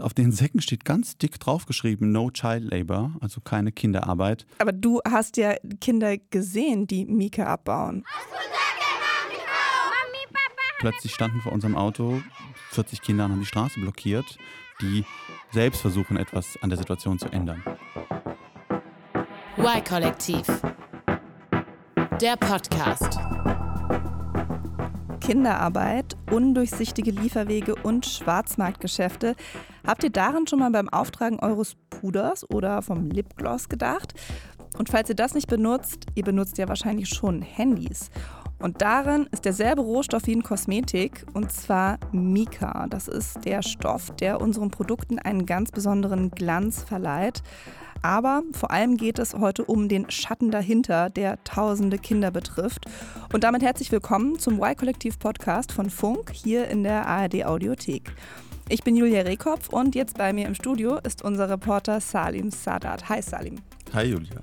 Auf den Säcken steht ganz dick draufgeschrieben, no child labor, also keine Kinderarbeit. Aber du hast ja Kinder gesehen, die Mika abbauen. Plötzlich standen vor unserem Auto 40 Kinder und haben die Straße blockiert, die selbst versuchen, etwas an der Situation zu ändern. Y-Kollektiv. Der Podcast. Kinderarbeit, undurchsichtige Lieferwege und Schwarzmarktgeschäfte. Habt ihr darin schon mal beim Auftragen eures Puders oder vom Lipgloss gedacht? Und falls ihr das nicht benutzt, ihr benutzt ja wahrscheinlich schon Handys. Und darin ist derselbe Rohstoff wie in Kosmetik, und zwar Mika. Das ist der Stoff, der unseren Produkten einen ganz besonderen Glanz verleiht. Aber vor allem geht es heute um den Schatten dahinter, der tausende Kinder betrifft. Und damit herzlich willkommen zum Y-Kollektiv-Podcast von Funk hier in der ARD Audiothek. Ich bin Julia Rehkopf und jetzt bei mir im Studio ist unser Reporter Salim Sadat. Hi Salim. Hi Julia.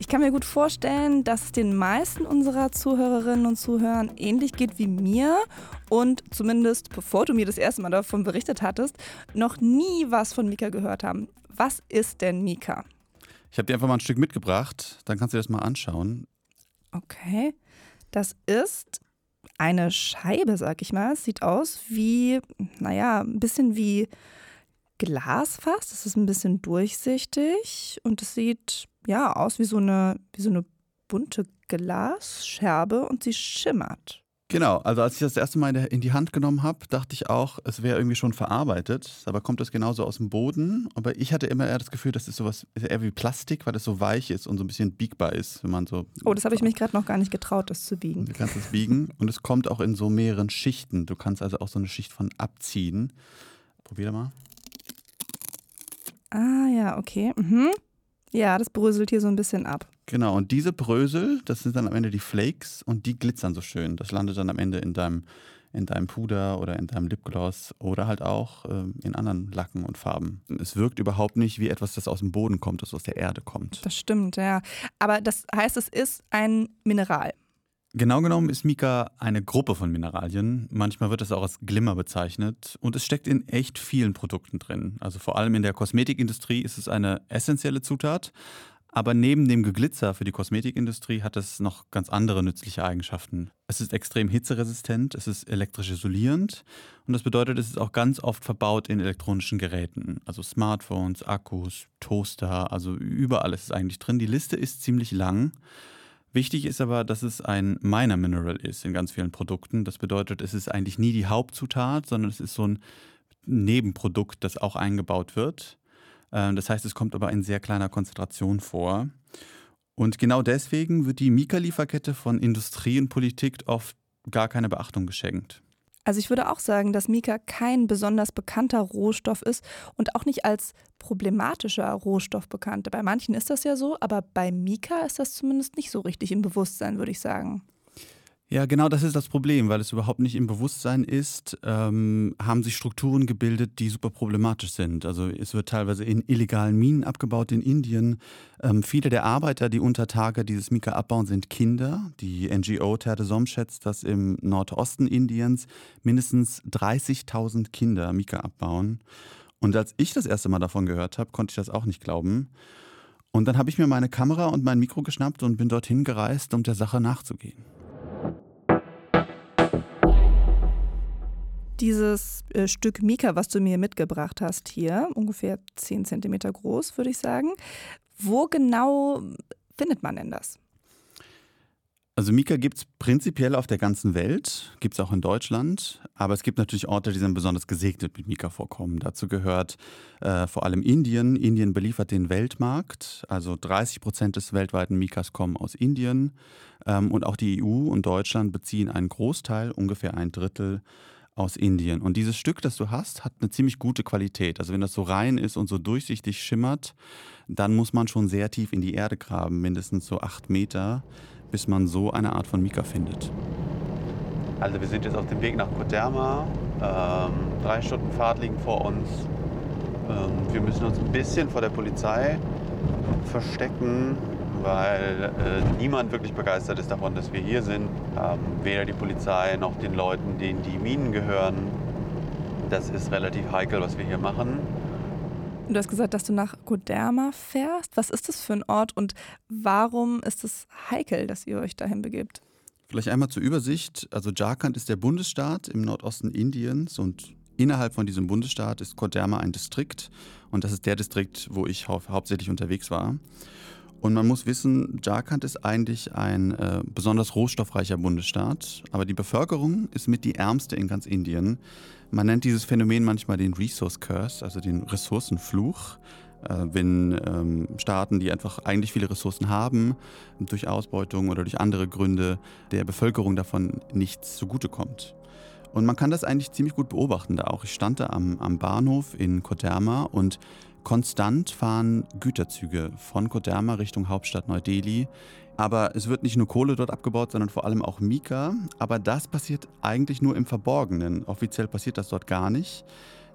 Ich kann mir gut vorstellen, dass es den meisten unserer Zuhörerinnen und Zuhörern ähnlich geht wie mir und zumindest bevor du mir das erste Mal davon berichtet hattest, noch nie was von Mika gehört haben. Was ist denn Mika? Ich habe dir einfach mal ein Stück mitgebracht, dann kannst du dir das mal anschauen. Okay, das ist eine Scheibe, sag ich mal. Es sieht aus wie, naja, ein bisschen wie Glas fast. Es ist ein bisschen durchsichtig und es sieht ja aus wie so eine, wie so eine bunte Glasscherbe und sie schimmert. Genau, also als ich das erste Mal in die Hand genommen habe, dachte ich auch, es wäre irgendwie schon verarbeitet. Aber kommt das genauso aus dem Boden. Aber ich hatte immer eher das Gefühl, das ist sowas eher wie Plastik, weil das so weich ist und so ein bisschen biegbar ist, wenn man so. Oh, das habe ich mich gerade noch gar nicht getraut, das zu biegen. Du kannst es biegen und es kommt auch in so mehreren Schichten. Du kannst also auch so eine Schicht von abziehen. Probier mal. Ah ja, okay. Mhm. Ja, das bröselt hier so ein bisschen ab. Genau, und diese Brösel, das sind dann am Ende die Flakes und die glitzern so schön. Das landet dann am Ende in deinem, in deinem Puder oder in deinem Lipgloss oder halt auch äh, in anderen Lacken und Farben. Es wirkt überhaupt nicht wie etwas, das aus dem Boden kommt, das aus der Erde kommt. Das stimmt, ja. Aber das heißt, es ist ein Mineral. Genau genommen ist Mika eine Gruppe von Mineralien. Manchmal wird es auch als Glimmer bezeichnet und es steckt in echt vielen Produkten drin. Also vor allem in der Kosmetikindustrie ist es eine essentielle Zutat. Aber neben dem Geglitzer für die Kosmetikindustrie hat es noch ganz andere nützliche Eigenschaften. Es ist extrem hitzeresistent, es ist elektrisch isolierend und das bedeutet, es ist auch ganz oft verbaut in elektronischen Geräten, also Smartphones, Akkus, Toaster, also überall ist es eigentlich drin. Die Liste ist ziemlich lang. Wichtig ist aber, dass es ein Minor Mineral ist in ganz vielen Produkten. Das bedeutet, es ist eigentlich nie die Hauptzutat, sondern es ist so ein Nebenprodukt, das auch eingebaut wird. Ähm, das heißt, es kommt aber in sehr kleiner Konzentration vor. Und genau deswegen wird die Mika-Lieferkette von Industrie und Politik oft gar keine Beachtung geschenkt. Also ich würde auch sagen, dass Mika kein besonders bekannter Rohstoff ist und auch nicht als problematischer Rohstoff bekannt. Bei manchen ist das ja so, aber bei Mika ist das zumindest nicht so richtig im Bewusstsein, würde ich sagen. Ja, genau das ist das Problem, weil es überhaupt nicht im Bewusstsein ist, ähm, haben sich Strukturen gebildet, die super problematisch sind. Also es wird teilweise in illegalen Minen abgebaut in Indien. Ähm, viele der Arbeiter, die unter Tage dieses Mika abbauen, sind Kinder. Die NGO Terre Som schätzt, dass im Nordosten Indiens mindestens 30.000 Kinder Mika abbauen. Und als ich das erste Mal davon gehört habe, konnte ich das auch nicht glauben. Und dann habe ich mir meine Kamera und mein Mikro geschnappt und bin dorthin gereist, um der Sache nachzugehen. Dieses äh, Stück Mika, was du mir mitgebracht hast hier, ungefähr 10 cm groß, würde ich sagen. Wo genau findet man denn das? Also Mika gibt es prinzipiell auf der ganzen Welt, gibt es auch in Deutschland, aber es gibt natürlich Orte, die sind besonders gesegnet mit Mika-Vorkommen. Dazu gehört äh, vor allem Indien. Indien beliefert den Weltmarkt, also 30 Prozent des weltweiten Mikas kommen aus Indien ähm, und auch die EU und Deutschland beziehen einen Großteil, ungefähr ein Drittel aus Indien. Und dieses Stück, das du hast, hat eine ziemlich gute Qualität. Also wenn das so rein ist und so durchsichtig schimmert, dann muss man schon sehr tief in die Erde graben, mindestens so acht Meter, bis man so eine Art von Mika findet. Also wir sind jetzt auf dem Weg nach Koderma. Ähm, drei Stunden Fahrt liegen vor uns. Ähm, wir müssen uns ein bisschen vor der Polizei verstecken, weil äh, niemand wirklich begeistert ist davon, dass wir hier sind. Ähm, weder die Polizei noch den Leuten, denen die Minen gehören. Das ist relativ heikel, was wir hier machen. Du hast gesagt, dass du nach Goderma fährst. Was ist das für ein Ort und warum ist es heikel, dass ihr euch dahin begebt? Vielleicht einmal zur Übersicht. Also Jharkhand ist der Bundesstaat im Nordosten Indiens und innerhalb von diesem Bundesstaat ist Koderma ein Distrikt und das ist der Distrikt, wo ich hau hauptsächlich unterwegs war. Und man muss wissen, Jharkhand ist eigentlich ein äh, besonders rohstoffreicher Bundesstaat, aber die Bevölkerung ist mit die ärmste in ganz Indien. Man nennt dieses Phänomen manchmal den Resource Curse, also den Ressourcenfluch. Äh, wenn ähm, Staaten, die einfach eigentlich viele Ressourcen haben, durch Ausbeutung oder durch andere Gründe der Bevölkerung davon nichts zugutekommt. Und man kann das eigentlich ziemlich gut beobachten da auch. Ich stand da am, am Bahnhof in Koderma und konstant fahren Güterzüge von Koderma Richtung Hauptstadt Neu-Delhi. Aber es wird nicht nur Kohle dort abgebaut, sondern vor allem auch Mika. Aber das passiert eigentlich nur im Verborgenen. Offiziell passiert das dort gar nicht.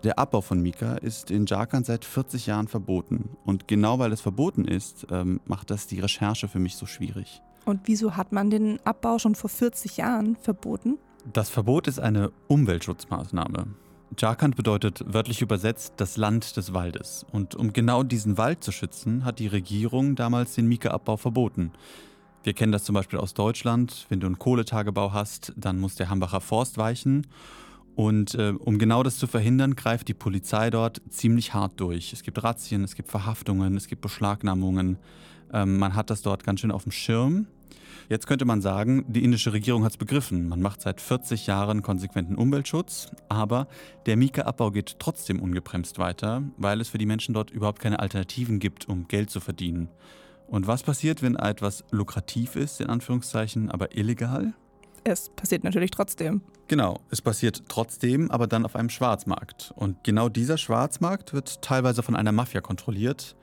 Der Abbau von Mika ist in Jharkhand seit 40 Jahren verboten. Und genau weil es verboten ist, ähm, macht das die Recherche für mich so schwierig. Und wieso hat man den Abbau schon vor 40 Jahren verboten? Das Verbot ist eine Umweltschutzmaßnahme. Jharkhand bedeutet wörtlich übersetzt das Land des Waldes. Und um genau diesen Wald zu schützen, hat die Regierung damals den Mika-Abbau verboten. Wir kennen das zum Beispiel aus Deutschland. Wenn du einen Kohletagebau hast, dann muss der Hambacher Forst weichen. Und äh, um genau das zu verhindern, greift die Polizei dort ziemlich hart durch. Es gibt Razzien, es gibt Verhaftungen, es gibt Beschlagnahmungen. Ähm, man hat das dort ganz schön auf dem Schirm. Jetzt könnte man sagen, die indische Regierung hat es begriffen. Man macht seit 40 Jahren konsequenten Umweltschutz, aber der Mika-Abbau geht trotzdem ungebremst weiter, weil es für die Menschen dort überhaupt keine Alternativen gibt, um Geld zu verdienen. Und was passiert, wenn etwas lukrativ ist, in Anführungszeichen, aber illegal? Es passiert natürlich trotzdem. Genau, es passiert trotzdem, aber dann auf einem Schwarzmarkt. Und genau dieser Schwarzmarkt wird teilweise von einer Mafia kontrolliert.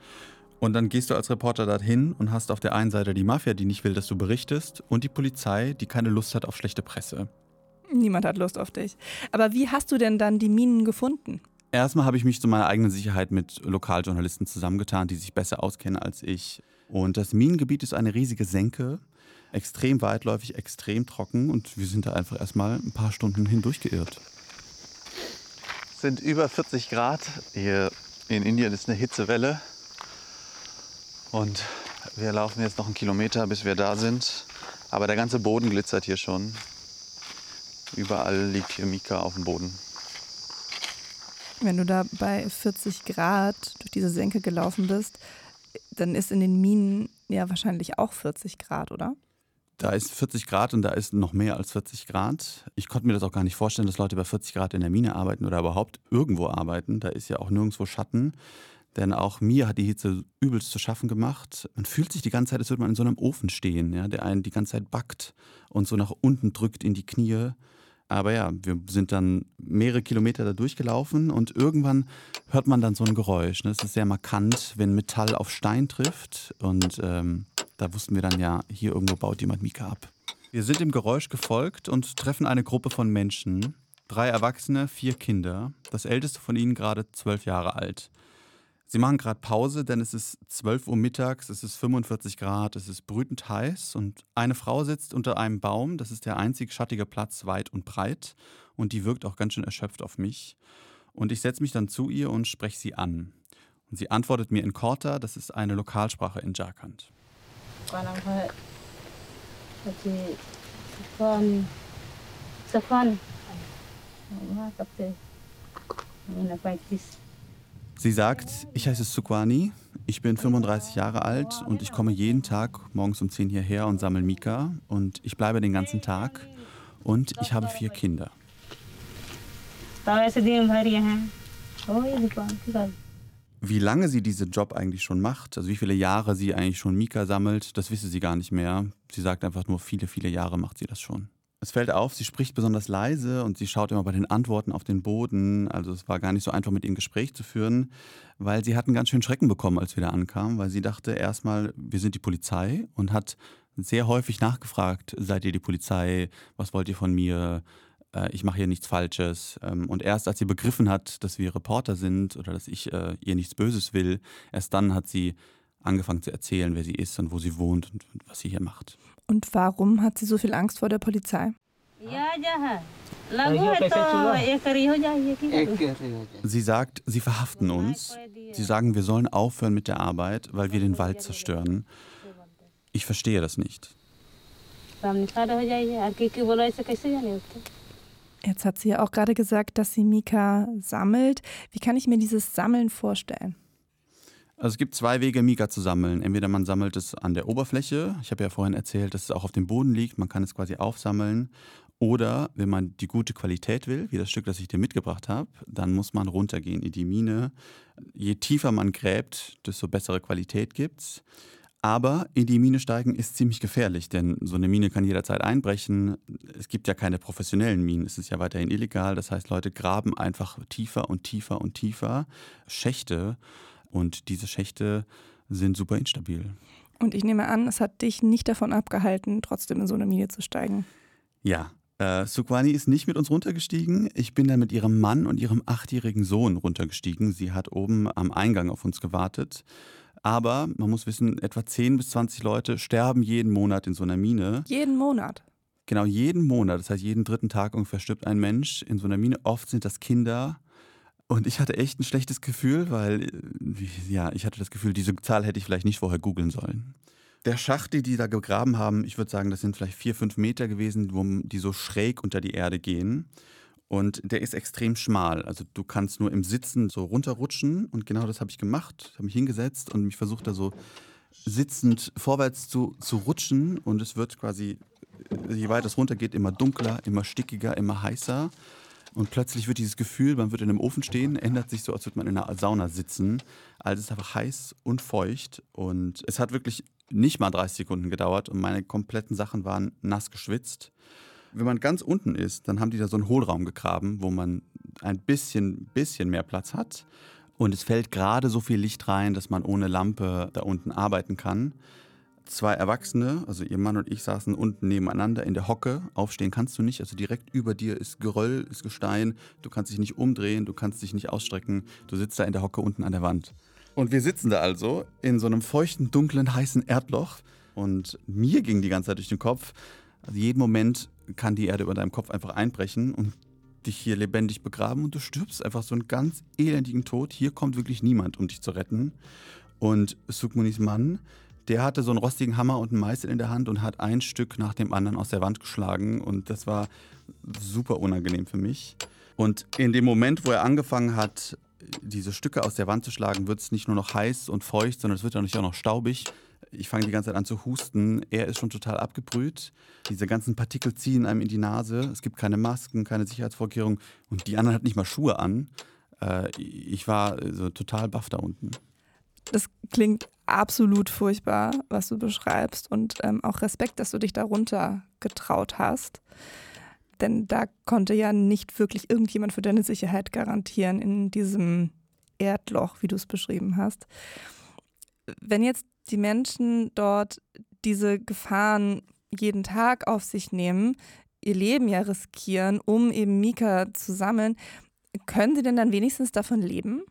Und dann gehst du als Reporter dorthin und hast auf der einen Seite die Mafia, die nicht will, dass du berichtest, und die Polizei, die keine Lust hat auf schlechte Presse. Niemand hat Lust auf dich. Aber wie hast du denn dann die Minen gefunden? Erstmal habe ich mich zu meiner eigenen Sicherheit mit Lokaljournalisten zusammengetan, die sich besser auskennen als ich. Und das Minengebiet ist eine riesige Senke, extrem weitläufig, extrem trocken und wir sind da einfach erstmal ein paar Stunden hindurchgeirrt. Es sind über 40 Grad. Hier in Indien ist eine Hitzewelle. Und wir laufen jetzt noch einen Kilometer, bis wir da sind. Aber der ganze Boden glitzert hier schon. Überall liegt hier Mika auf dem Boden. Wenn du da bei 40 Grad durch diese Senke gelaufen bist, dann ist in den Minen ja wahrscheinlich auch 40 Grad, oder? Da ist 40 Grad und da ist noch mehr als 40 Grad. Ich konnte mir das auch gar nicht vorstellen, dass Leute bei 40 Grad in der Mine arbeiten oder überhaupt irgendwo arbeiten. Da ist ja auch nirgendwo Schatten. Denn auch mir hat die Hitze übelst zu schaffen gemacht. Man fühlt sich die ganze Zeit, als würde man in so einem Ofen stehen, ja, der einen die ganze Zeit backt und so nach unten drückt in die Knie. Aber ja, wir sind dann mehrere Kilometer da durchgelaufen und irgendwann hört man dann so ein Geräusch. Ne? Es ist sehr markant, wenn Metall auf Stein trifft. Und ähm, da wussten wir dann ja, hier irgendwo baut jemand Mika ab. Wir sind dem Geräusch gefolgt und treffen eine Gruppe von Menschen. Drei Erwachsene, vier Kinder. Das älteste von ihnen gerade zwölf Jahre alt. Sie machen gerade Pause, denn es ist 12 Uhr mittags, es ist 45 Grad, es ist brütend heiß und eine Frau sitzt unter einem Baum, das ist der einzig schattige Platz weit und breit und die wirkt auch ganz schön erschöpft auf mich. Und ich setze mich dann zu ihr und spreche sie an. Und sie antwortet mir in Korta, das ist eine Lokalsprache in Jharkhand. Sie sagt, ich heiße Sukwani, ich bin 35 Jahre alt und ich komme jeden Tag morgens um 10 hierher und sammle Mika und ich bleibe den ganzen Tag und ich habe vier Kinder. Wie lange sie diesen Job eigentlich schon macht, also wie viele Jahre sie eigentlich schon Mika sammelt, das wisse sie gar nicht mehr. Sie sagt einfach nur, viele, viele Jahre macht sie das schon. Es fällt auf, sie spricht besonders leise und sie schaut immer bei den Antworten auf den Boden. Also es war gar nicht so einfach, mit ihr ein Gespräch zu führen, weil sie hat einen ganz schönen Schrecken bekommen, als wir da ankamen, weil sie dachte erstmal, wir sind die Polizei und hat sehr häufig nachgefragt, seid ihr die Polizei, was wollt ihr von mir, äh, ich mache hier nichts Falsches. Ähm, und erst als sie begriffen hat, dass wir Reporter sind oder dass ich äh, ihr nichts Böses will, erst dann hat sie angefangen zu erzählen, wer sie ist und wo sie wohnt und was sie hier macht. Und warum hat sie so viel Angst vor der Polizei? Sie sagt, sie verhaften uns. Sie sagen, wir sollen aufhören mit der Arbeit, weil wir den Wald zerstören. Ich verstehe das nicht. Jetzt hat sie ja auch gerade gesagt, dass sie Mika sammelt. Wie kann ich mir dieses Sammeln vorstellen? Also es gibt zwei Wege, Mika zu sammeln. Entweder man sammelt es an der Oberfläche. Ich habe ja vorhin erzählt, dass es auch auf dem Boden liegt. Man kann es quasi aufsammeln. Oder wenn man die gute Qualität will, wie das Stück, das ich dir mitgebracht habe, dann muss man runtergehen in die Mine. Je tiefer man gräbt, desto bessere Qualität gibt es. Aber in die Mine steigen ist ziemlich gefährlich, denn so eine Mine kann jederzeit einbrechen. Es gibt ja keine professionellen Minen, es ist ja weiterhin illegal. Das heißt, Leute graben einfach tiefer und tiefer und tiefer Schächte und diese Schächte sind super instabil. Und ich nehme an, es hat dich nicht davon abgehalten, trotzdem in so eine Mine zu steigen. Ja, äh, Sukwani ist nicht mit uns runtergestiegen. Ich bin dann mit ihrem Mann und ihrem achtjährigen Sohn runtergestiegen. Sie hat oben am Eingang auf uns gewartet. Aber man muss wissen, etwa 10 bis 20 Leute sterben jeden Monat in so einer Mine. Jeden Monat? Genau, jeden Monat. Das heißt, jeden dritten Tag ungefähr stirbt ein Mensch in so einer Mine. Oft sind das Kinder. Und ich hatte echt ein schlechtes Gefühl, weil, äh, ja, ich hatte das Gefühl, diese Zahl hätte ich vielleicht nicht vorher googeln sollen. Der Schacht, die die da gegraben haben, ich würde sagen, das sind vielleicht vier, fünf Meter gewesen, wo die so schräg unter die Erde gehen. Und der ist extrem schmal. Also du kannst nur im Sitzen so runterrutschen. Und genau das habe ich gemacht. Habe mich hingesetzt und mich versucht da so sitzend vorwärts zu, zu rutschen. Und es wird quasi, je weiter es runtergeht, immer dunkler, immer stickiger, immer heißer. Und plötzlich wird dieses Gefühl, man wird in einem Ofen stehen, ändert sich so, als würde man in einer Sauna sitzen. Also es ist einfach heiß und feucht. Und es hat wirklich nicht mal 30 Sekunden gedauert und meine kompletten Sachen waren nass geschwitzt. Wenn man ganz unten ist, dann haben die da so einen Hohlraum gegraben, wo man ein bisschen, bisschen mehr Platz hat. Und es fällt gerade so viel Licht rein, dass man ohne Lampe da unten arbeiten kann. Zwei Erwachsene, also ihr Mann und ich, saßen unten nebeneinander in der Hocke. Aufstehen kannst du nicht. Also direkt über dir ist Geröll, ist Gestein. Du kannst dich nicht umdrehen, du kannst dich nicht ausstrecken. Du sitzt da in der Hocke unten an der Wand. Und wir sitzen da also in so einem feuchten, dunklen, heißen Erdloch. Und mir ging die ganze Zeit durch den Kopf, also jeden Moment kann die Erde über deinem Kopf einfach einbrechen und dich hier lebendig begraben und du stirbst einfach so einen ganz elendigen Tod. Hier kommt wirklich niemand, um dich zu retten. Und Sukmunis Mann, der hatte so einen rostigen Hammer und einen Meißel in der Hand und hat ein Stück nach dem anderen aus der Wand geschlagen und das war super unangenehm für mich. Und in dem Moment, wo er angefangen hat, diese Stücke aus der Wand zu schlagen, wird es nicht nur noch heiß und feucht, sondern es wird dann auch noch staubig. Ich fange die ganze Zeit an zu husten. Er ist schon total abgebrüht. Diese ganzen Partikel ziehen einem in die Nase. Es gibt keine Masken, keine Sicherheitsvorkehrungen. Und die anderen hatten nicht mal Schuhe an. Äh, ich war so total baff da unten. Das klingt absolut furchtbar, was du beschreibst. Und ähm, auch Respekt, dass du dich darunter getraut hast. Denn da konnte ja nicht wirklich irgendjemand für deine Sicherheit garantieren in diesem Erdloch, wie du es beschrieben hast. Wenn jetzt die Menschen dort diese Gefahren jeden Tag auf sich nehmen, ihr Leben ja riskieren, um eben Mika zu sammeln, können sie denn dann wenigstens davon leben?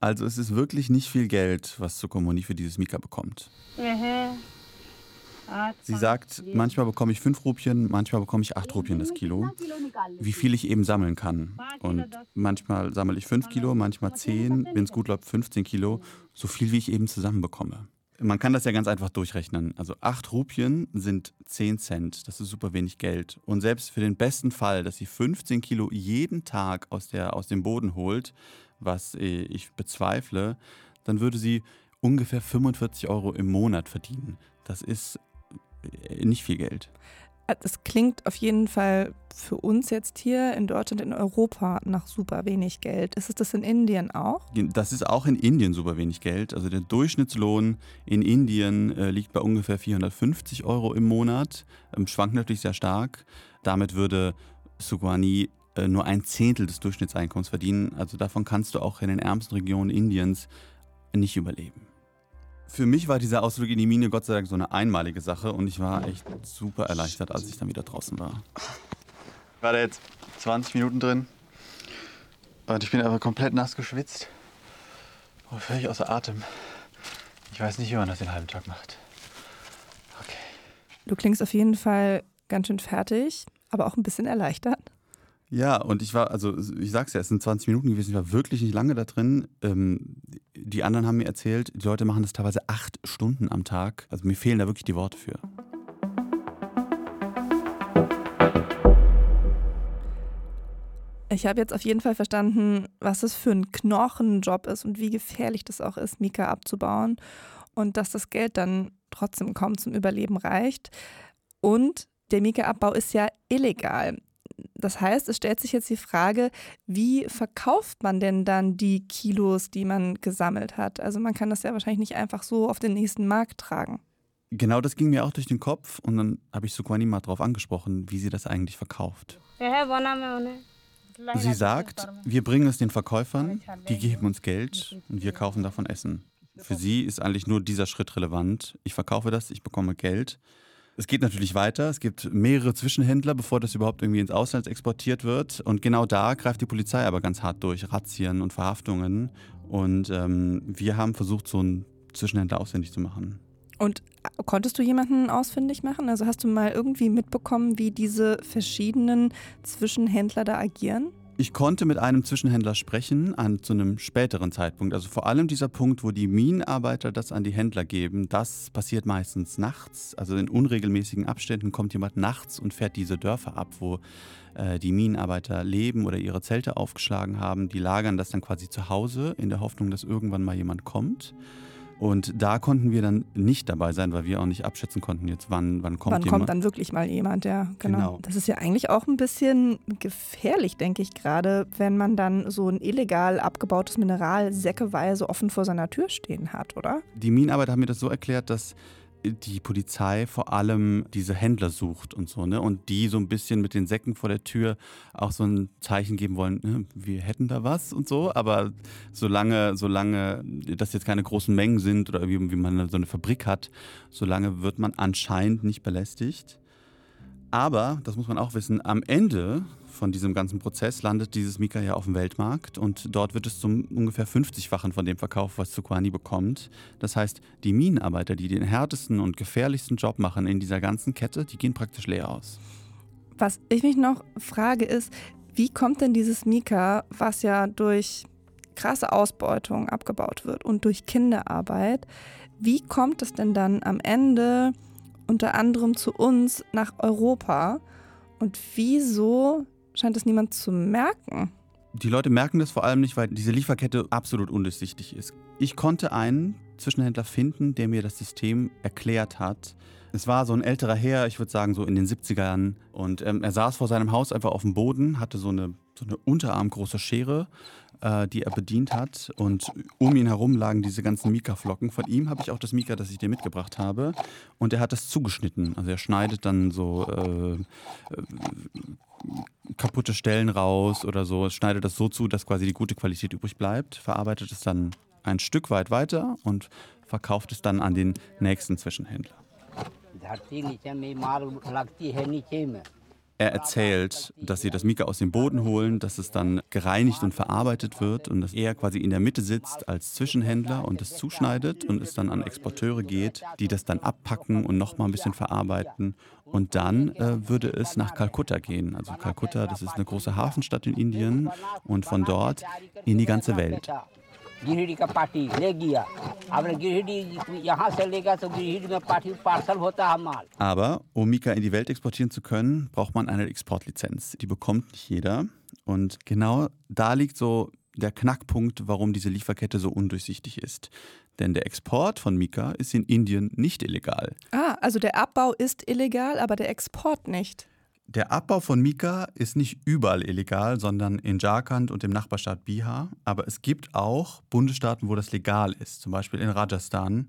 Also es ist wirklich nicht viel Geld, was Sokomoni für dieses Mika bekommt. Sie sagt, manchmal bekomme ich fünf Rupien, manchmal bekomme ich acht Rupien das Kilo, wie viel ich eben sammeln kann. Und manchmal sammle ich fünf Kilo, manchmal zehn, wenn es gut läuft 15 Kilo, so viel wie ich eben zusammenbekomme. Man kann das ja ganz einfach durchrechnen. Also acht Rupien sind 10 Cent. Das ist super wenig Geld. Und selbst für den besten Fall, dass sie 15 Kilo jeden Tag aus, der, aus dem Boden holt, was äh, ich bezweifle, dann würde sie ungefähr 45 Euro im Monat verdienen. Das ist äh, nicht viel Geld. Das klingt auf jeden Fall für uns jetzt hier in Deutschland, in Europa nach super wenig Geld. Ist es das in Indien auch? Das ist auch in Indien super wenig Geld. Also der Durchschnittslohn in Indien äh, liegt bei ungefähr 450 Euro im Monat. Ähm, schwankt natürlich sehr stark. Damit würde Sugwani äh, nur ein Zehntel des Durchschnittseinkommens verdienen. Also davon kannst du auch in den ärmsten Regionen Indiens nicht überleben. Für mich war dieser Ausflug in die Mine Gott sei Dank so eine einmalige Sache und ich war echt super erleichtert, als ich dann wieder draußen war. Ich war da jetzt 20 Minuten drin und ich bin aber komplett nass geschwitzt und völlig außer Atem. Ich weiß nicht, wie man das den halben Tag macht. Okay. Du klingst auf jeden Fall ganz schön fertig. aber auch ein bisschen erleichtert. Ja, und ich war, also ich sag's ja, es sind 20 Minuten gewesen, ich war wirklich nicht lange da drin. Ähm, die anderen haben mir erzählt, die Leute machen das teilweise acht Stunden am Tag. Also mir fehlen da wirklich die Worte für. Ich habe jetzt auf jeden Fall verstanden, was es für ein Knochenjob ist und wie gefährlich das auch ist, Mika abzubauen und dass das Geld dann trotzdem kaum zum Überleben reicht. Und der Mika-Abbau ist ja illegal. Das heißt, es stellt sich jetzt die Frage, wie verkauft man denn dann die Kilos, die man gesammelt hat? Also man kann das ja wahrscheinlich nicht einfach so auf den nächsten Markt tragen. Genau das ging mir auch durch den Kopf und dann habe ich Sukwani mal darauf angesprochen, wie sie das eigentlich verkauft. Sie sagt, wir bringen es den Verkäufern, die geben uns Geld und wir kaufen davon Essen. Für sie ist eigentlich nur dieser Schritt relevant. Ich verkaufe das, ich bekomme Geld. Es geht natürlich weiter. Es gibt mehrere Zwischenhändler, bevor das überhaupt irgendwie ins Ausland exportiert wird. Und genau da greift die Polizei aber ganz hart durch. Razzien und Verhaftungen. Und ähm, wir haben versucht, so einen Zwischenhändler ausfindig zu machen. Und konntest du jemanden ausfindig machen? Also hast du mal irgendwie mitbekommen, wie diese verschiedenen Zwischenhändler da agieren? Ich konnte mit einem Zwischenhändler sprechen an zu einem späteren Zeitpunkt. Also vor allem dieser Punkt, wo die Minenarbeiter das an die Händler geben, das passiert meistens nachts. Also in unregelmäßigen Abständen kommt jemand nachts und fährt diese Dörfer ab, wo äh, die Minenarbeiter leben oder ihre Zelte aufgeschlagen haben. Die lagern das dann quasi zu Hause in der Hoffnung, dass irgendwann mal jemand kommt. Und da konnten wir dann nicht dabei sein, weil wir auch nicht abschätzen konnten, jetzt wann, wann kommt wann jemand. kommt dann wirklich mal jemand, ja, genau. Genau. Das ist ja eigentlich auch ein bisschen gefährlich, denke ich gerade, wenn man dann so ein illegal abgebautes Mineral säckeweise offen vor seiner Tür stehen hat, oder? Die Minenarbeiter haben mir das so erklärt, dass die Polizei vor allem diese Händler sucht und so, ne? Und die so ein bisschen mit den Säcken vor der Tür auch so ein Zeichen geben wollen, ne? wir hätten da was und so, aber solange, solange das jetzt keine großen Mengen sind oder wie, wie man so eine Fabrik hat, solange wird man anscheinend nicht belästigt. Aber, das muss man auch wissen, am Ende von diesem ganzen Prozess landet dieses Mika ja auf dem Weltmarkt und dort wird es zum ungefähr 50-fachen von dem verkauft, was Zukwani bekommt. Das heißt, die Minenarbeiter, die den härtesten und gefährlichsten Job machen in dieser ganzen Kette, die gehen praktisch leer aus. Was ich mich noch frage ist, wie kommt denn dieses Mika, was ja durch krasse Ausbeutung abgebaut wird und durch Kinderarbeit, wie kommt es denn dann am Ende unter anderem zu uns nach Europa? Und wieso scheint es niemand zu merken? Die Leute merken das vor allem nicht, weil diese Lieferkette absolut undurchsichtig ist. Ich konnte einen Zwischenhändler finden, der mir das System erklärt hat. Es war so ein älterer Herr, ich würde sagen so in den 70ern. Und ähm, er saß vor seinem Haus einfach auf dem Boden, hatte so eine, so eine unterarmgroße Schere, äh, die er bedient hat. Und um ihn herum lagen diese ganzen Mika-Flocken. Von ihm habe ich auch das Mika, das ich dir mitgebracht habe. Und er hat das zugeschnitten. Also er schneidet dann so äh, äh, kaputte Stellen raus oder so. Schneidet das so zu, dass quasi die gute Qualität übrig bleibt, verarbeitet es dann ein Stück weit weiter und verkauft es dann an den nächsten Zwischenhändler. Er erzählt, dass sie das Mika aus dem Boden holen, dass es dann gereinigt und verarbeitet wird und dass er quasi in der Mitte sitzt als Zwischenhändler und es zuschneidet und es dann an Exporteure geht, die das dann abpacken und nochmal ein bisschen verarbeiten. Und dann äh, würde es nach Kalkutta gehen. Also Kalkutta, das ist eine große Hafenstadt in Indien und von dort in die ganze Welt. गिरहिडी का पार्टी ले गया अब गिरहिडी यहाँ से लेगा तो गिरहिडी में पार्टी पार्सल होता है माल Aber um Mika in die Welt exportieren zu können, braucht man eine Exportlizenz. Die bekommt nicht jeder. Und genau da liegt so der Knackpunkt, warum diese Lieferkette so undurchsichtig ist. Denn der Export von Mika ist in Indien nicht illegal. Ah, also der Abbau ist illegal, aber der Export nicht. Der Abbau von Mika ist nicht überall illegal, sondern in Jharkhand und im Nachbarstaat Bihar. Aber es gibt auch Bundesstaaten, wo das legal ist, zum Beispiel in Rajasthan.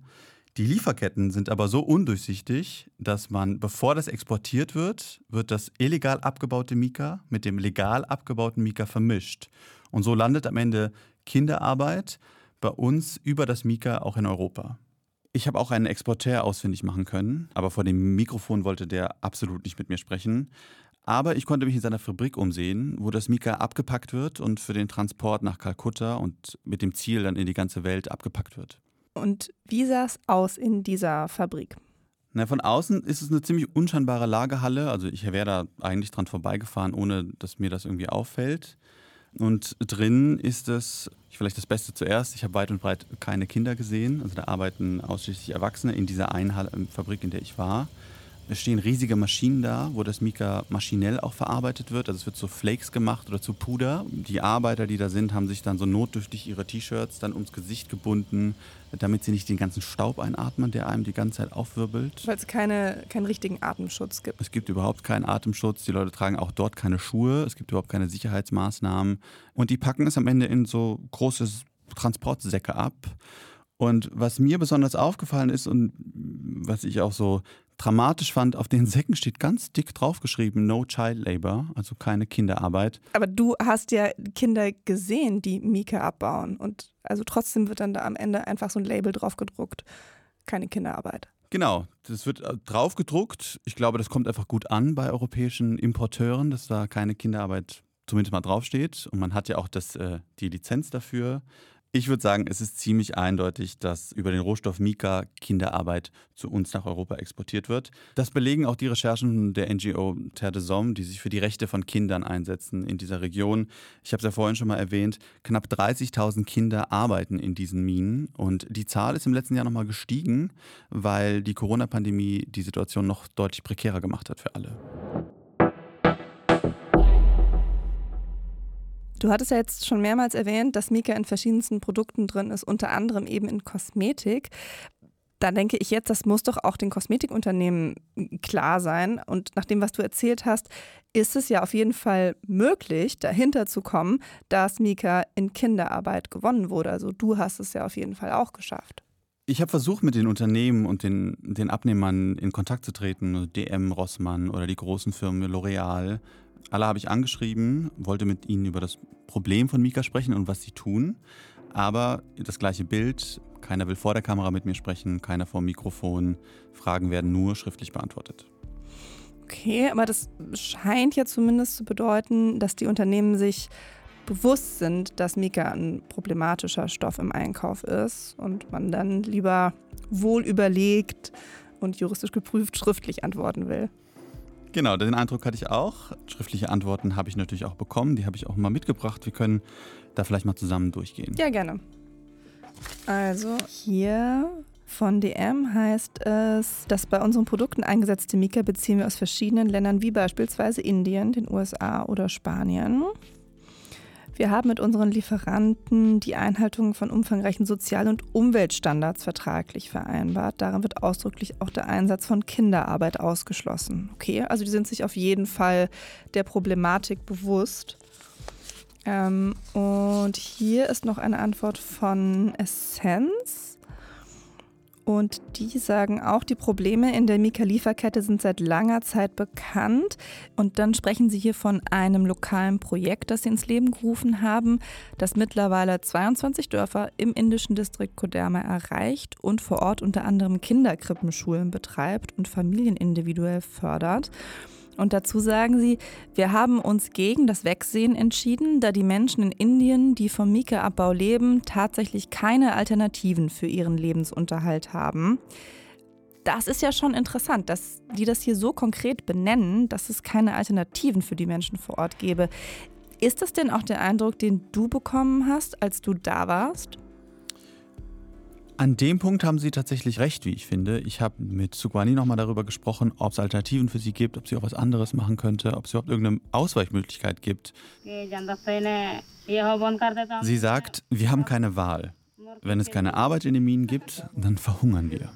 Die Lieferketten sind aber so undurchsichtig, dass man, bevor das exportiert wird, wird das illegal abgebaute Mika mit dem legal abgebauten Mika vermischt. Und so landet am Ende Kinderarbeit bei uns über das Mika auch in Europa. Ich habe auch einen Exporteur ausfindig machen können, aber vor dem Mikrofon wollte der absolut nicht mit mir sprechen. Aber ich konnte mich in seiner Fabrik umsehen, wo das Mika abgepackt wird und für den Transport nach Kalkutta und mit dem Ziel dann in die ganze Welt abgepackt wird. Und wie sah es aus in dieser Fabrik? Na, von außen ist es eine ziemlich unscheinbare Lagerhalle. Also ich wäre da eigentlich dran vorbeigefahren, ohne dass mir das irgendwie auffällt. Und drin ist es, vielleicht das Beste zuerst, ich habe weit und breit keine Kinder gesehen. Also da arbeiten ausschließlich Erwachsene in dieser einen Fabrik, in der ich war. Es stehen riesige Maschinen da, wo das Mika maschinell auch verarbeitet wird. Also es wird zu Flakes gemacht oder zu Puder. Die Arbeiter, die da sind, haben sich dann so notdürftig ihre T-Shirts dann ums Gesicht gebunden, damit sie nicht den ganzen Staub einatmen, der einem die ganze Zeit aufwirbelt. Weil es keine, keinen richtigen Atemschutz gibt. Es gibt überhaupt keinen Atemschutz. Die Leute tragen auch dort keine Schuhe. Es gibt überhaupt keine Sicherheitsmaßnahmen. Und die packen es am Ende in so große Transportsäcke ab. Und was mir besonders aufgefallen ist und was ich auch so dramatisch fand, auf den Säcken steht ganz dick draufgeschrieben, No Child Labor, also keine Kinderarbeit. Aber du hast ja Kinder gesehen, die Mieke abbauen. Und also trotzdem wird dann da am Ende einfach so ein Label drauf gedruckt, keine Kinderarbeit. Genau, das wird äh, drauf gedruckt. Ich glaube, das kommt einfach gut an bei europäischen Importeuren, dass da keine Kinderarbeit zumindest mal draufsteht. Und man hat ja auch das, äh, die Lizenz dafür. Ich würde sagen, es ist ziemlich eindeutig, dass über den Rohstoff Mika Kinderarbeit zu uns nach Europa exportiert wird. Das belegen auch die Recherchen der NGO Terre des Hommes, die sich für die Rechte von Kindern einsetzen in dieser Region. Ich habe es ja vorhin schon mal erwähnt, knapp 30.000 Kinder arbeiten in diesen Minen und die Zahl ist im letzten Jahr nochmal gestiegen, weil die Corona-Pandemie die Situation noch deutlich prekärer gemacht hat für alle. Du hattest ja jetzt schon mehrmals erwähnt, dass Mika in verschiedensten Produkten drin ist, unter anderem eben in Kosmetik. Da denke ich jetzt, das muss doch auch den Kosmetikunternehmen klar sein. Und nach dem, was du erzählt hast, ist es ja auf jeden Fall möglich, dahinter zu kommen, dass Mika in Kinderarbeit gewonnen wurde. Also du hast es ja auf jeden Fall auch geschafft. Ich habe versucht, mit den Unternehmen und den, den Abnehmern in Kontakt zu treten, also DM, Rossmann oder die großen Firmen L'Oreal. Alle habe ich angeschrieben, wollte mit ihnen über das Problem von Mika sprechen und was sie tun. Aber das gleiche Bild, keiner will vor der Kamera mit mir sprechen, keiner vor dem Mikrofon. Fragen werden nur schriftlich beantwortet. Okay, aber das scheint ja zumindest zu bedeuten, dass die Unternehmen sich bewusst sind, dass Mika ein problematischer Stoff im Einkauf ist und man dann lieber wohl überlegt und juristisch geprüft schriftlich antworten will. Genau, den Eindruck hatte ich auch. Schriftliche Antworten habe ich natürlich auch bekommen. Die habe ich auch mal mitgebracht. Wir können da vielleicht mal zusammen durchgehen. Ja, gerne. Also hier von DM heißt es, dass bei unseren Produkten eingesetzte Mika beziehen wir aus verschiedenen Ländern wie beispielsweise Indien, den USA oder Spanien. Wir haben mit unseren Lieferanten die Einhaltung von umfangreichen Sozial- und Umweltstandards vertraglich vereinbart. Darin wird ausdrücklich auch der Einsatz von Kinderarbeit ausgeschlossen. Okay, also die sind sich auf jeden Fall der Problematik bewusst. Ähm, und hier ist noch eine Antwort von Essence. Und die sagen auch, die Probleme in der Mika-Lieferkette sind seit langer Zeit bekannt. Und dann sprechen sie hier von einem lokalen Projekt, das sie ins Leben gerufen haben, das mittlerweile 22 Dörfer im indischen Distrikt Koderma erreicht und vor Ort unter anderem Kinderkrippenschulen betreibt und Familien individuell fördert. Und dazu sagen sie, wir haben uns gegen das Wegsehen entschieden, da die Menschen in Indien, die vom Mieke-Abbau leben, tatsächlich keine Alternativen für ihren Lebensunterhalt haben. Das ist ja schon interessant, dass die das hier so konkret benennen, dass es keine Alternativen für die Menschen vor Ort gäbe. Ist das denn auch der Eindruck, den du bekommen hast, als du da warst? An dem Punkt haben Sie tatsächlich recht, wie ich finde. Ich habe mit Sukwani nochmal darüber gesprochen, ob es Alternativen für sie gibt, ob sie auch was anderes machen könnte, ob es überhaupt irgendeine Ausweichmöglichkeit gibt. Sie sagt, wir haben keine Wahl. Wenn es keine Arbeit in den Minen gibt, dann verhungern wir.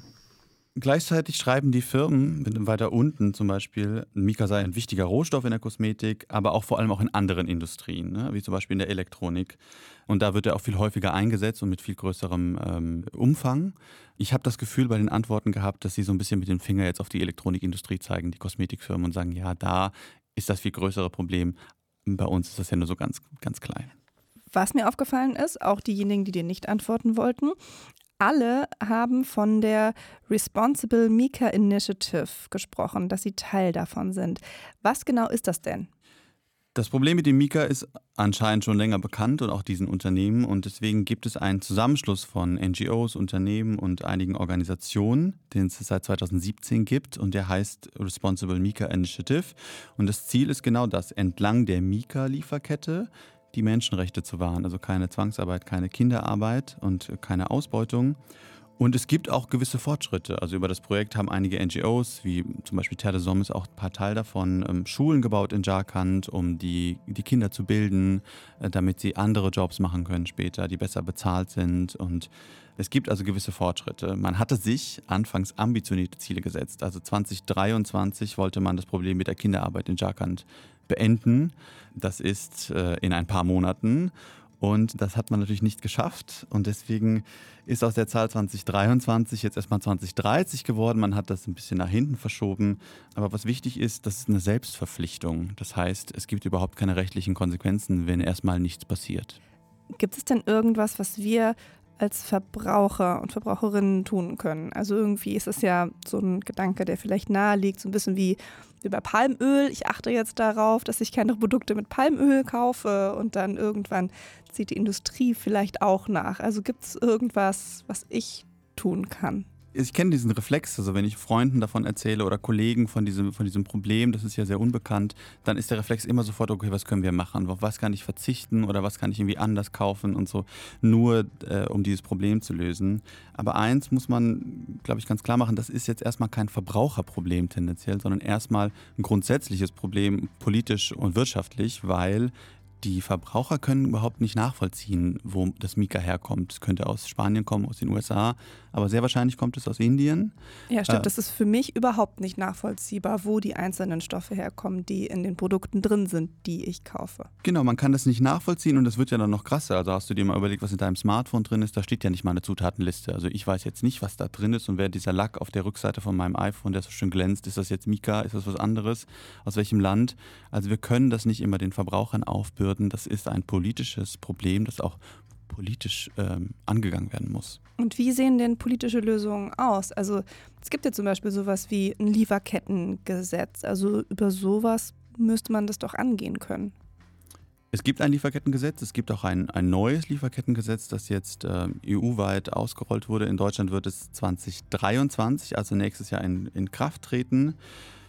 Gleichzeitig schreiben die Firmen weiter unten zum Beispiel, Mika sei ein wichtiger Rohstoff in der Kosmetik, aber auch vor allem auch in anderen Industrien, ne? wie zum Beispiel in der Elektronik. Und da wird er auch viel häufiger eingesetzt und mit viel größerem ähm, Umfang. Ich habe das Gefühl bei den Antworten gehabt, dass sie so ein bisschen mit dem Finger jetzt auf die Elektronikindustrie zeigen, die Kosmetikfirmen, und sagen, ja, da ist das viel größere Problem. Bei uns ist das ja nur so ganz, ganz klein. Was mir aufgefallen ist, auch diejenigen, die dir nicht antworten wollten, alle haben von der Responsible Mika Initiative gesprochen, dass sie Teil davon sind. Was genau ist das denn? Das Problem mit dem Mika ist anscheinend schon länger bekannt und auch diesen Unternehmen und deswegen gibt es einen Zusammenschluss von NGOs, Unternehmen und einigen Organisationen, den es seit 2017 gibt und der heißt Responsible Mika Initiative und das Ziel ist genau das, entlang der Mika-Lieferkette die Menschenrechte zu wahren, also keine Zwangsarbeit, keine Kinderarbeit und keine Ausbeutung. Und es gibt auch gewisse Fortschritte. Also über das Projekt haben einige NGOs, wie zum Beispiel Terre des Sommes, auch ein paar Teil davon, ähm, Schulen gebaut in Jharkhand, um die, die Kinder zu bilden, äh, damit sie andere Jobs machen können später, die besser bezahlt sind. Und es gibt also gewisse Fortschritte. Man hatte sich anfangs ambitionierte Ziele gesetzt. Also 2023 wollte man das Problem mit der Kinderarbeit in Jharkhand beenden. Das ist äh, in ein paar Monaten. Und das hat man natürlich nicht geschafft. Und deswegen ist aus der Zahl 2023 jetzt erstmal 2030 geworden. Man hat das ein bisschen nach hinten verschoben. Aber was wichtig ist, das ist eine Selbstverpflichtung. Das heißt, es gibt überhaupt keine rechtlichen Konsequenzen, wenn erstmal nichts passiert. Gibt es denn irgendwas, was wir als Verbraucher und Verbraucherinnen tun können? Also irgendwie ist es ja so ein Gedanke, der vielleicht nahe liegt, so ein bisschen wie über Palmöl. Ich achte jetzt darauf, dass ich keine Produkte mit Palmöl kaufe und dann irgendwann zieht die Industrie vielleicht auch nach. Also gibt es irgendwas, was ich tun kann? Ich kenne diesen Reflex, also wenn ich Freunden davon erzähle oder Kollegen von diesem, von diesem Problem, das ist ja sehr unbekannt, dann ist der Reflex immer sofort, okay, was können wir machen? Auf was kann ich verzichten oder was kann ich irgendwie anders kaufen und so, nur äh, um dieses Problem zu lösen. Aber eins muss man, glaube ich, ganz klar machen, das ist jetzt erstmal kein Verbraucherproblem tendenziell, sondern erstmal ein grundsätzliches Problem politisch und wirtschaftlich, weil die Verbraucher können überhaupt nicht nachvollziehen, wo das Mika herkommt. Es könnte aus Spanien kommen, aus den USA, aber sehr wahrscheinlich kommt es aus Indien. Ja, stimmt. Äh, das ist für mich überhaupt nicht nachvollziehbar, wo die einzelnen Stoffe herkommen, die in den Produkten drin sind, die ich kaufe. Genau, man kann das nicht nachvollziehen und das wird ja dann noch krasser. Also hast du dir mal überlegt, was in deinem Smartphone drin ist, da steht ja nicht mal eine Zutatenliste. Also ich weiß jetzt nicht, was da drin ist und wer dieser Lack auf der Rückseite von meinem iPhone, der so schön glänzt, ist das jetzt Mika, ist das was anderes, aus welchem Land? Also wir können das nicht immer den Verbrauchern aufbürden. Das ist ein politisches Problem, das auch politisch ähm, angegangen werden muss. Und wie sehen denn politische Lösungen aus? Also es gibt ja zum Beispiel sowas wie ein Lieferkettengesetz. Also über sowas müsste man das doch angehen können. Es gibt ein Lieferkettengesetz, es gibt auch ein, ein neues Lieferkettengesetz, das jetzt äh, EU-weit ausgerollt wurde. In Deutschland wird es 2023, also nächstes Jahr in, in Kraft treten.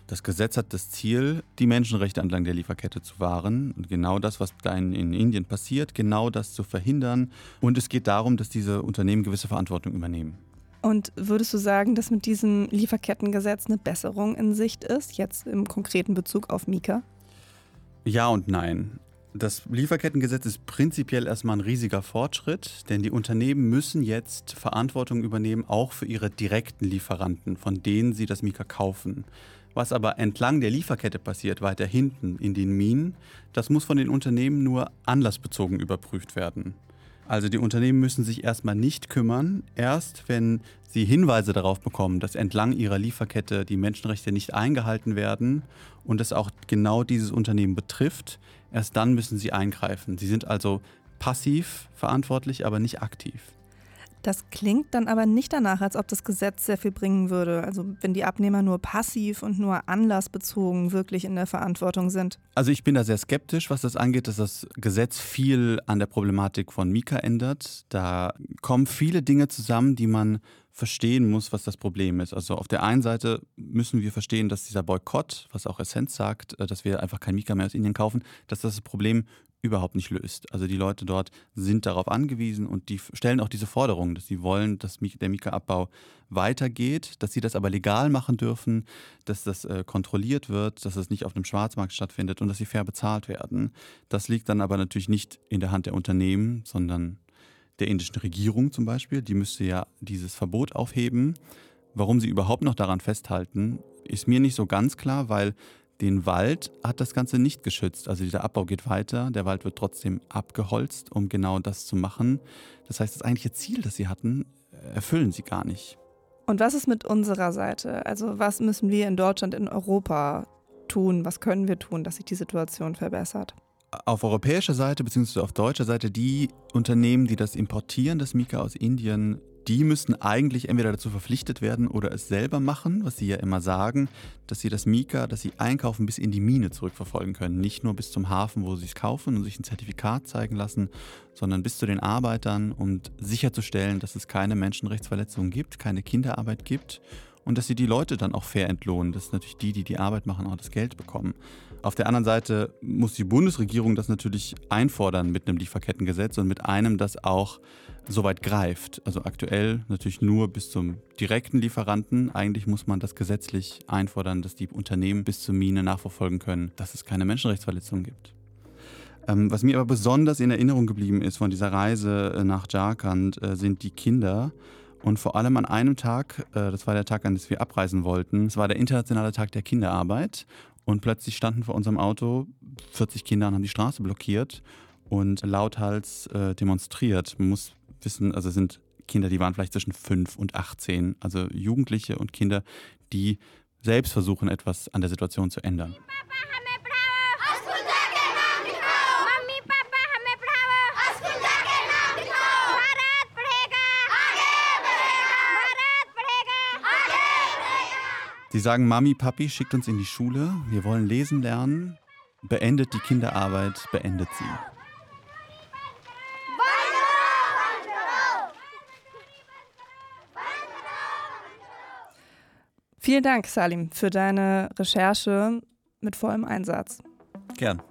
Das Gesetz hat das Ziel, die Menschenrechte entlang der Lieferkette zu wahren. Und genau das, was da in, in, Indien passiert, genau das zu verhindern. Und es geht darum, dass diese Unternehmen gewisse Verantwortung übernehmen. Und würdest du sagen, dass mit diesem Lieferkettengesetz eine Besserung in Sicht ist, jetzt im konkreten Bezug auf Mika? Ja und nein. Das Lieferkettengesetz ist prinzipiell erstmal ein riesiger Fortschritt, denn die Unternehmen müssen jetzt Verantwortung übernehmen, auch für ihre direkten Lieferanten, von denen sie das Mika kaufen. Was aber entlang der Lieferkette passiert, weiter hinten in den Minen, das muss von den Unternehmen nur anlassbezogen überprüft werden. Also die Unternehmen müssen sich erstmal nicht kümmern. Erst wenn sie Hinweise darauf bekommen, dass entlang ihrer Lieferkette die Menschenrechte nicht eingehalten werden und es auch genau dieses Unternehmen betrifft, erst dann müssen sie eingreifen. Sie sind also passiv verantwortlich, aber nicht aktiv. Das klingt dann aber nicht danach, als ob das Gesetz sehr viel bringen würde. Also wenn die Abnehmer nur passiv und nur anlassbezogen wirklich in der Verantwortung sind. Also ich bin da sehr skeptisch, was das angeht, dass das Gesetz viel an der Problematik von Mika ändert. Da kommen viele Dinge zusammen, die man verstehen muss, was das Problem ist. Also auf der einen Seite müssen wir verstehen, dass dieser Boykott, was auch Essenz sagt, äh, dass wir einfach kein Mika mehr aus Indien kaufen, dass das, das Problem überhaupt nicht löst. Also die Leute dort sind darauf angewiesen und die stellen auch diese Forderung, dass sie wollen, dass der Mika-Abbau weitergeht, dass sie das aber legal machen dürfen, dass das äh, kontrolliert wird, dass es nicht auf dem Schwarzmarkt stattfindet und dass sie fair bezahlt werden. Das liegt dann aber natürlich nicht in der Hand der Unternehmen, sondern der indischen Regierung zum Beispiel. Die müsste ja dieses Verbot aufheben. Warum sie überhaupt noch daran festhalten, ist mir nicht so ganz klar, weil den Wald hat das Ganze nicht geschützt. Also dieser Abbau geht weiter, der Wald wird trotzdem abgeholzt, um genau das zu machen. Das heißt, das eigentliche Ziel, das sie hatten, erfüllen sie gar nicht. Und was ist mit unserer Seite? Also was müssen wir in Deutschland, in Europa tun? Was können wir tun, dass sich die Situation verbessert? Auf europäischer Seite bzw. auf deutscher Seite die Unternehmen, die das importieren, das Mika aus Indien, die müssten eigentlich entweder dazu verpflichtet werden oder es selber machen, was sie ja immer sagen, dass sie das Mika, dass sie einkaufen, bis in die Mine zurückverfolgen können. Nicht nur bis zum Hafen, wo sie es kaufen und sich ein Zertifikat zeigen lassen, sondern bis zu den Arbeitern, um sicherzustellen, dass es keine Menschenrechtsverletzungen gibt, keine Kinderarbeit gibt und dass sie die Leute dann auch fair entlohnen, dass natürlich die, die die Arbeit machen, auch das Geld bekommen. Auf der anderen Seite muss die Bundesregierung das natürlich einfordern mit einem Lieferkettengesetz und mit einem, das auch soweit greift. Also aktuell natürlich nur bis zum direkten Lieferanten. Eigentlich muss man das gesetzlich einfordern, dass die Unternehmen bis zur Mine nachverfolgen können, dass es keine Menschenrechtsverletzungen gibt. Ähm, was mir aber besonders in Erinnerung geblieben ist von dieser Reise äh, nach Jharkhand, äh, sind die Kinder. Und vor allem an einem Tag, äh, das war der Tag, an dem wir abreisen wollten, es war der internationale Tag der Kinderarbeit. Und plötzlich standen vor unserem Auto 40 Kinder und haben die Straße blockiert und lauthals demonstriert. Man muss wissen, also es sind Kinder, die waren vielleicht zwischen 5 und 18, also Jugendliche und Kinder, die selbst versuchen, etwas an der Situation zu ändern. Sie sagen, Mami, Papi, schickt uns in die Schule, wir wollen lesen lernen, beendet die Kinderarbeit, beendet sie. Vielen Dank, Salim, für deine Recherche mit vollem Einsatz. Gern.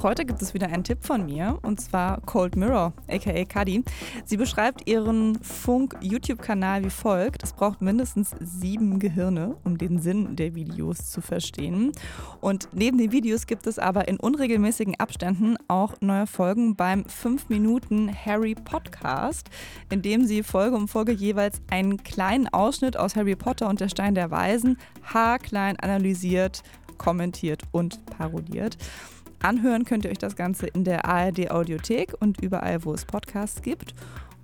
Auch heute gibt es wieder einen Tipp von mir und zwar Cold Mirror, aka Kadi. Sie beschreibt ihren Funk-YouTube-Kanal wie folgt: Es braucht mindestens sieben Gehirne, um den Sinn der Videos zu verstehen. Und neben den Videos gibt es aber in unregelmäßigen Abständen auch neue Folgen beim 5 Minuten Harry Podcast, in dem sie Folge um Folge jeweils einen kleinen Ausschnitt aus Harry Potter und der Stein der Weisen haarklein analysiert, kommentiert und parodiert. Anhören könnt ihr euch das Ganze in der ARD Audiothek und überall, wo es Podcasts gibt.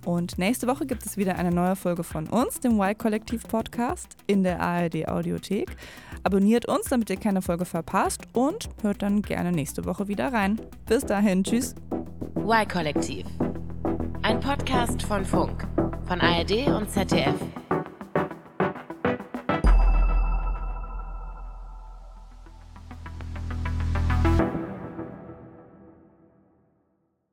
Und nächste Woche gibt es wieder eine neue Folge von uns, dem Y-Kollektiv Podcast, in der ARD Audiothek. Abonniert uns, damit ihr keine Folge verpasst und hört dann gerne nächste Woche wieder rein. Bis dahin, tschüss. Y-Kollektiv. Ein Podcast von Funk, von ARD und ZDF.